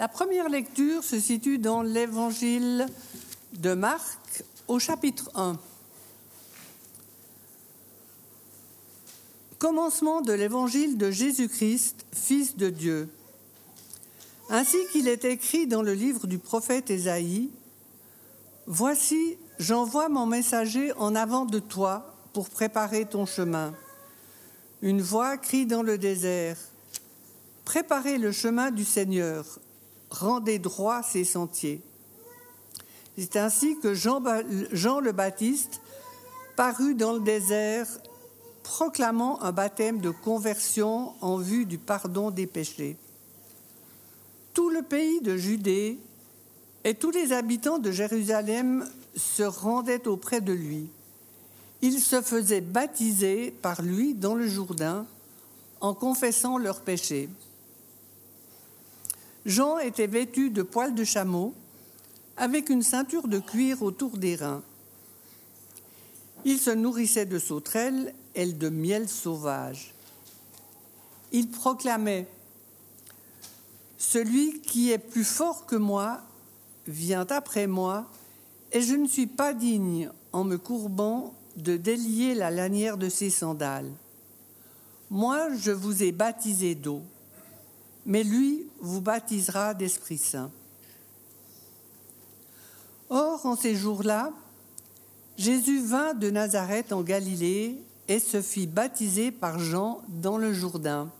La première lecture se situe dans l'évangile de Marc au chapitre 1. Commencement de l'évangile de Jésus-Christ, Fils de Dieu. Ainsi qu'il est écrit dans le livre du prophète Ésaïe, Voici, j'envoie mon messager en avant de toi pour préparer ton chemin. Une voix crie dans le désert, Préparez le chemin du Seigneur, rendez droit ses sentiers. C'est ainsi que Jean, Jean, le Baptiste parut dans le désert proclamant un baptême de conversion en vue du pardon des péchés. Tout le pays de Judée et tous les habitants de Jérusalem se rendaient auprès de lui. Ils se faisaient baptiser par lui dans le Jourdain en confessant leurs péchés. Jean était vêtu de poils de chameau, avec une ceinture de cuir autour des reins. Il se nourrissait de sauterelles et de miel sauvage. Il proclamait Celui qui est plus fort que moi vient après moi, et je ne suis pas digne, en me courbant, de délier la lanière de ses sandales. Moi, je vous ai baptisé d'eau mais lui vous baptisera d'Esprit Saint. Or, en ces jours-là, Jésus vint de Nazareth en Galilée et se fit baptiser par Jean dans le Jourdain.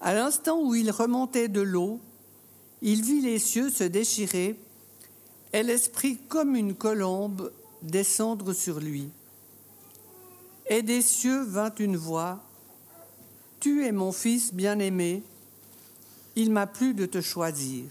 À l'instant où il remontait de l'eau, il vit les cieux se déchirer et l'Esprit comme une colombe descendre sur lui. Et des cieux vint une voix tu es mon fils bien-aimé, il m'a plu de te choisir.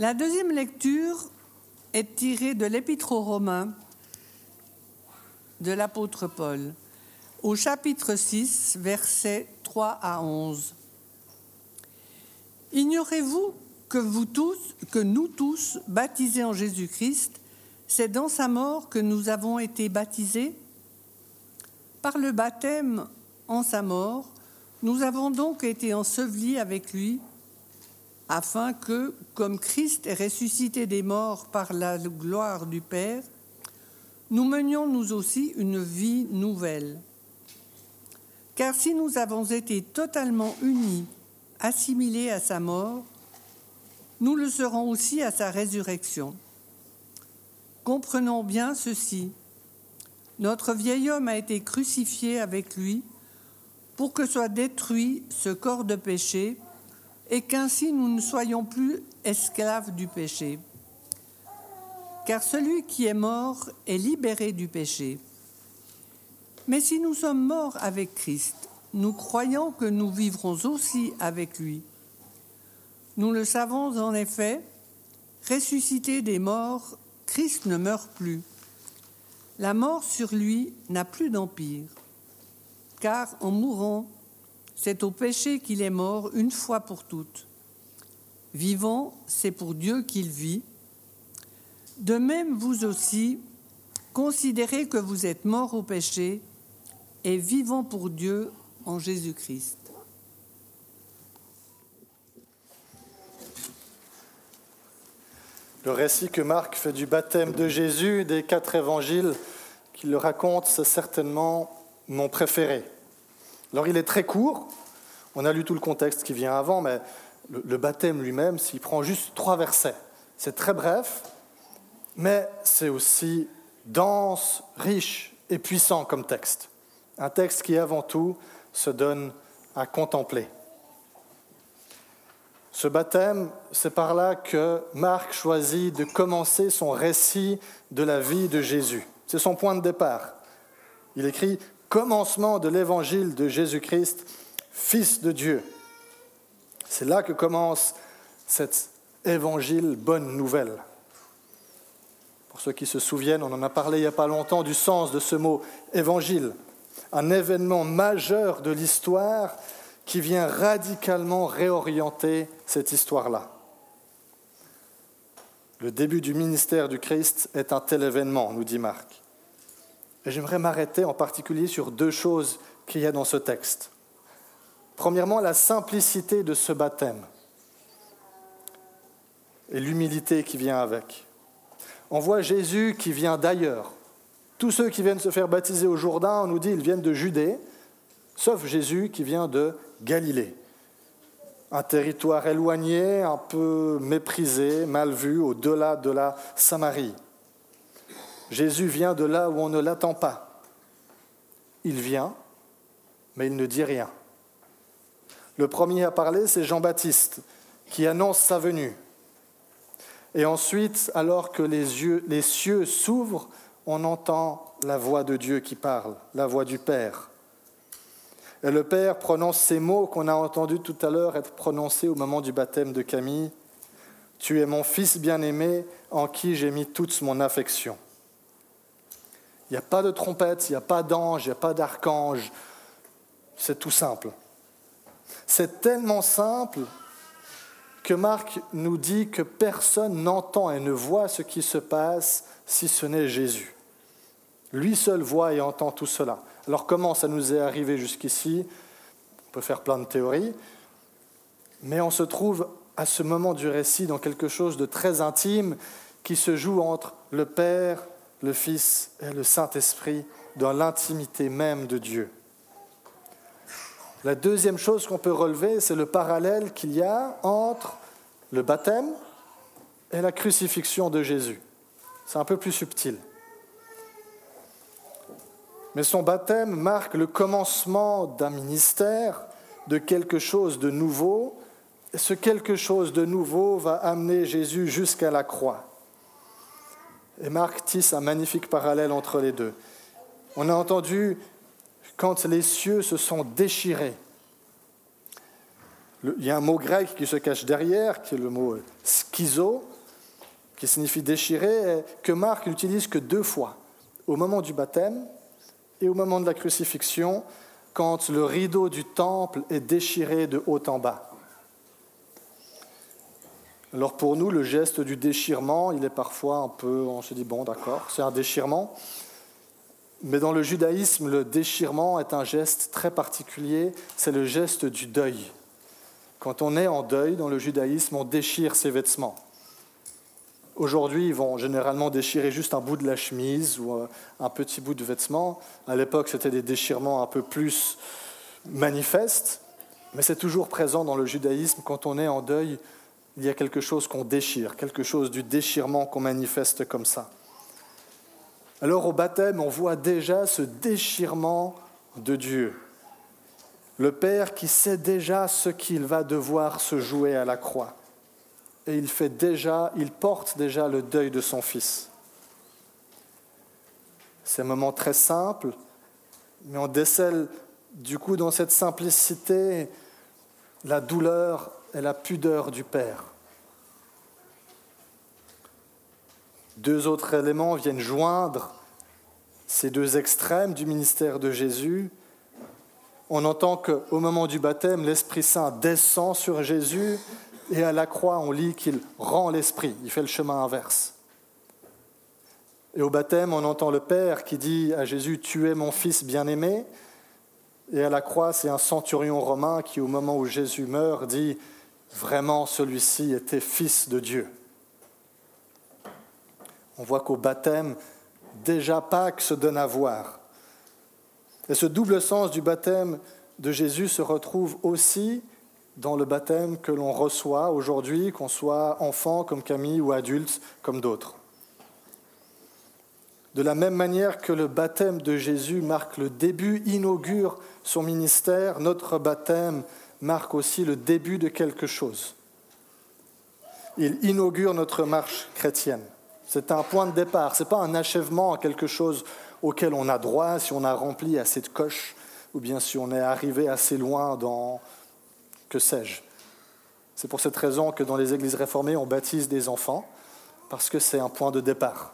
La deuxième lecture est tirée de l'Épître aux Romains de l'apôtre Paul, au chapitre 6, versets 3 à 11. Ignorez-vous que vous tous, que nous tous, baptisés en Jésus-Christ, c'est dans sa mort que nous avons été baptisés? Par le baptême en sa mort, nous avons donc été ensevelis avec lui afin que, comme Christ est ressuscité des morts par la gloire du Père, nous menions nous aussi une vie nouvelle. Car si nous avons été totalement unis, assimilés à sa mort, nous le serons aussi à sa résurrection. Comprenons bien ceci. Notre vieil homme a été crucifié avec lui pour que soit détruit ce corps de péché et qu'ainsi nous ne soyons plus esclaves du péché. Car celui qui est mort est libéré du péché. Mais si nous sommes morts avec Christ, nous croyons que nous vivrons aussi avec lui. Nous le savons en effet, ressuscité des morts, Christ ne meurt plus. La mort sur lui n'a plus d'empire, car en mourant, c'est au péché qu'il est mort une fois pour toutes. Vivant, c'est pour Dieu qu'il vit. De même, vous aussi, considérez que vous êtes morts au péché et vivant pour Dieu en Jésus-Christ. Le récit que Marc fait du baptême de Jésus des quatre évangiles qu'il le raconte, c'est certainement mon préféré. Alors il est très court, on a lu tout le contexte qui vient avant, mais le, baptême lui-même, s'il prend juste trois versets, C'est très bref, mais c'est aussi dense, riche et puissant comme texte. Un texte qui, avant tout, se donne à contempler. Ce baptême, c'est par là que Marc choisit de commencer son récit de la vie de Jésus. C'est son point de départ. Il écrit Commencement de l'évangile de Jésus-Christ, Fils de Dieu. C'est là que commence cet évangile bonne nouvelle. Pour ceux qui se souviennent, on en a parlé il n'y a pas longtemps du sens de ce mot évangile, un événement majeur de l'histoire qui vient radicalement réorienter cette histoire-là. Le début du ministère du Christ est un tel événement, nous dit Marc. J'aimerais m'arrêter en particulier sur deux choses qu'il y a dans ce texte. Premièrement, la simplicité de ce baptême et l'humilité qui vient avec. On voit Jésus qui vient d'ailleurs. Tous ceux qui viennent se faire baptiser au Jourdain, on nous dit, ils viennent de Judée, sauf Jésus qui vient de Galilée. Un territoire éloigné, un peu méprisé, mal vu, au-delà de la Samarie. Jésus vient de là où on ne l'attend pas. Il vient, mais il ne dit rien. Le premier à parler, c'est Jean-Baptiste, qui annonce sa venue. Et ensuite, alors que les, cieux s'ouvrent, on entend la voix de Dieu qui parle, la voix du Père. Et le Père prononce ces mots qu'on a entendus tout à l'heure être prononcés au moment du baptême de Camille. Tu es mon Fils bien-aimé en qui j'ai mis toute mon affection. Il n'y a pas de trompette, il n'y a pas d'ange, il n'y a pas d'archange. C'est tout simple. C'est tellement simple que Marc nous dit que personne n'entend et ne voit ce qui se passe si ce n'est Jésus. Lui seul voit et entend tout cela. Alors comment ça nous est arrivé jusqu'ici? On peut faire plein de théories, mais on se trouve à ce moment du récit dans quelque chose de très intime qui se joue entre le Père, le Fils et le Saint-Esprit dans l'intimité même de Dieu. La deuxième chose qu'on peut relever, c'est le parallèle qu'il y a entre le baptême et la crucifixion de Jésus. C'est un peu plus subtil. Mais son baptême marque le commencement d'un ministère, de quelque chose de nouveau. Et ce quelque chose de nouveau va amener Jésus jusqu'à la croix. Et Marc tisse un magnifique parallèle entre les deux. On a entendu quand les cieux se sont déchirés. Il y a un mot grec qui se cache derrière, qui est le mot schizo, qui signifie déchirer, que Marc n'utilise que deux fois, au moment du baptême et au moment de la crucifixion, quand le rideau du temple est déchiré de haut en bas. Alors pour nous, le geste du déchirement, il est parfois un peu, on se dit, bon d'accord, c'est un déchirement. Mais dans le judaïsme, le déchirement est un geste très particulier, c'est le geste du deuil. Quand on est en deuil dans le judaïsme, on déchire ses vêtements. Aujourd'hui, ils vont généralement déchirer juste un bout de la chemise ou euh, un petit bout de vêtement. À l'époque, c'était des déchirements un peu plus manifestes, mais c'est toujours présent dans le judaïsme. Quand on est en deuil, il y a quelque chose qu'on déchire, quelque chose du déchirement qu'on manifeste comme ça. Alors au baptême, on voit déjà ce déchirement de Dieu. Le Père qui sait déjà ce qu'il va devoir se jouer à la croix et il fait déjà, il porte déjà le deuil de son fils. C'est un moment très simple, mais on décèle du coup dans cette simplicité la douleur et la pudeur du Père. Deux autres éléments viennent joindre ces deux extrêmes du ministère de Jésus. On entend qu'au moment du baptême, l'Esprit Saint descend sur Jésus et à la croix, on lit qu'il rend l'esprit, il fait le chemin inverse. Et au baptême, on entend le Père qui dit à Jésus, Tu es mon Fils bien-aimé. Et à la croix, c'est un centurion romain qui, au moment où Jésus meurt, dit, Vraiment, celui-ci était Fils de Dieu. On voit qu'au baptême, déjà Pâques se donne à voir. Et ce double sens du baptême de Jésus se retrouve aussi dans le baptême que l'on reçoit aujourd'hui, qu'on soit enfant comme Camille ou adulte comme d'autres. De la même manière que le baptême de Jésus marque le début, inaugure son ministère, notre baptême marque aussi le début de quelque chose. Il inaugure notre marche chrétienne. C'est un point de départ, ce n'est pas un achèvement à quelque chose auquel on a droit si on a rempli assez de coches ou bien si on est arrivé assez loin dans que sais-je. C'est pour cette raison que dans les églises réformées, on baptise des enfants, parce que c'est un point de départ.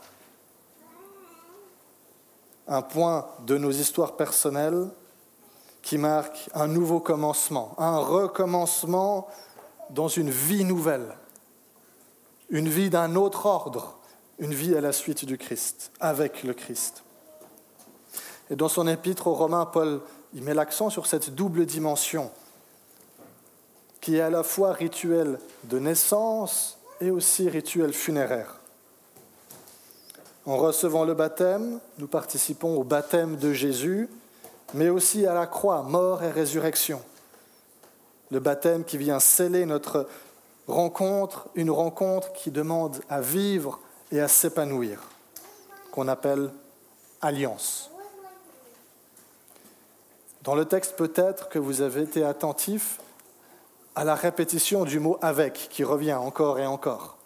Un point de nos histoires personnelles qui marque un nouveau commencement, un recommencement dans une vie nouvelle, une vie d'un autre ordre, une vie à la suite du Christ, avec le Christ. Et dans son épître aux Romains, Paul il met l'accent sur cette double dimension qui est à la fois rituel de naissance et aussi rituel funéraire. En recevant le baptême, nous participons au baptême de Jésus, mais aussi à la croix, mort et résurrection. Le baptême qui vient sceller notre rencontre, une rencontre qui demande à vivre et à s'épanouir, qu'on appelle alliance. Dans le texte, peut-être que vous avez été attentif à la répétition du mot avec, qui revient encore et encore.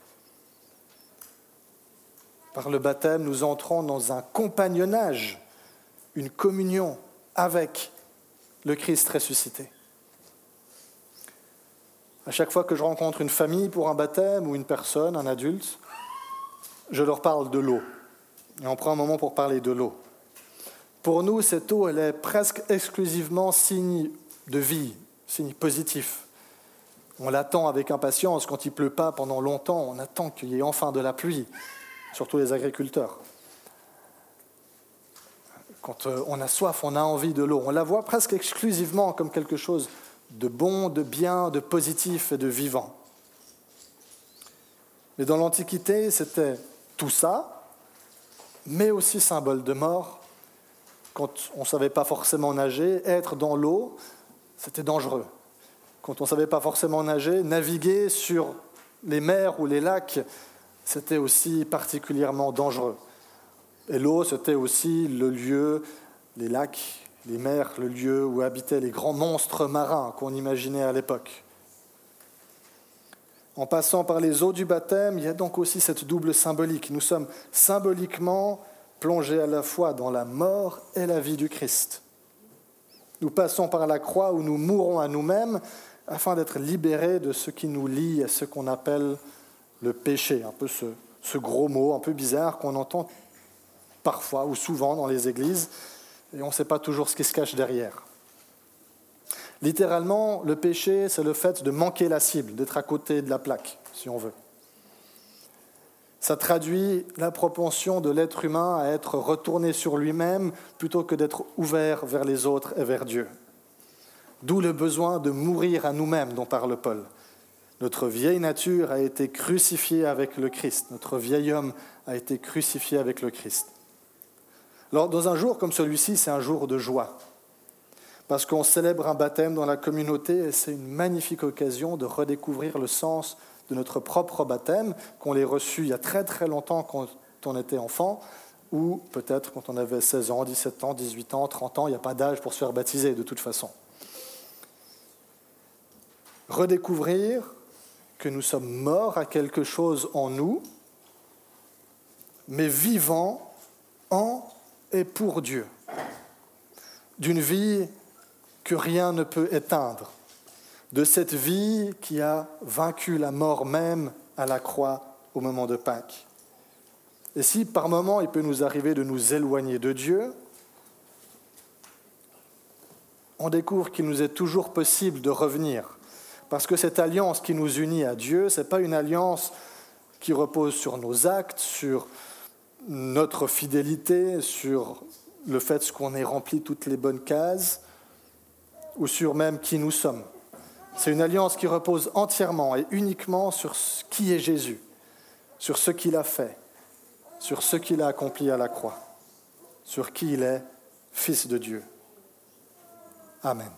Par le baptême, nous entrons dans un compagnonnage, une communion avec le Christ ressuscité. À chaque fois que je rencontre une famille pour un baptême ou une personne, un adulte, je leur parle de l'eau. Et on prend un moment pour parler de l'eau. Pour nous, cette eau, elle est presque exclusivement signe de vie, signe positif. On l'attend avec impatience quand il ne pleut pas pendant longtemps, on attend qu'il y ait enfin de la pluie, surtout les agriculteurs. Quand euh, on a soif, on a envie de l'eau. On la voit presque exclusivement comme quelque chose de bon, de bien, de positif et de vivant. Mais dans l'Antiquité, c'était tout ça, mais aussi symbole de mort, quand on ne savait pas forcément nager, être dans l'eau, c'était dangereux. Quand on ne savait pas forcément nager, naviguer sur les mers ou les lacs, c'était aussi particulièrement dangereux. Et l'eau, c'était aussi le lieu, les lacs, les mers, le lieu où habitaient les grands monstres marins qu'on imaginait à l'époque. En passant par les eaux du baptême, il y a donc aussi cette double symbolique. Nous sommes symboliquement plongés à la fois dans la mort et la vie du Christ. Nous passons par la croix où nous mourons à nous-mêmes afin d'être libérés de ce qui nous lie à ce qu'on appelle le péché, un peu ce, gros mot un peu bizarre qu'on entend parfois ou souvent dans les églises, et on ne sait pas toujours ce qui se cache derrière. Littéralement, le péché, c'est le fait de manquer la cible, d'être à côté de la plaque, si on veut. Ça traduit la propension de l'être humain à être retourné sur lui-même plutôt que d'être ouvert vers les autres et vers Dieu. D'où le besoin de mourir à nous-mêmes dont parle Paul. Notre vieille nature a été crucifiée avec le Christ. Notre vieil homme a été crucifié avec le Christ. Alors, dans un jour comme celui-ci, c'est un jour de joie. Parce qu'on célèbre un baptême dans la communauté et c'est une magnifique occasion de redécouvrir le sens de notre propre baptême, qu'on l'ait reçu il y a très très longtemps quand on était enfant, ou peut-être quand on avait 16 ans, 17 ans, 18 ans, 30 ans, il n'y a pas d'âge pour se faire baptiser de toute façon. Redécouvrir que nous sommes morts à quelque chose en nous, mais vivants en et pour Dieu, d'une vie que rien ne peut éteindre, de cette vie qui a vaincu la mort même à la croix au moment de Pâques. Et si par moments il peut nous arriver de nous éloigner de Dieu, on découvre qu'il nous est toujours possible de revenir. Parce que cette alliance qui nous unit à Dieu, ce n'est pas une alliance qui repose sur nos actes, sur notre fidélité, sur le fait qu'on ait rempli toutes les bonnes cases, ou sur même qui nous sommes. C'est une alliance qui repose entièrement et uniquement sur qui est Jésus, sur ce qu'il a fait, sur ce qu'il a accompli à la croix, sur qui il est, Fils de Dieu. Amen.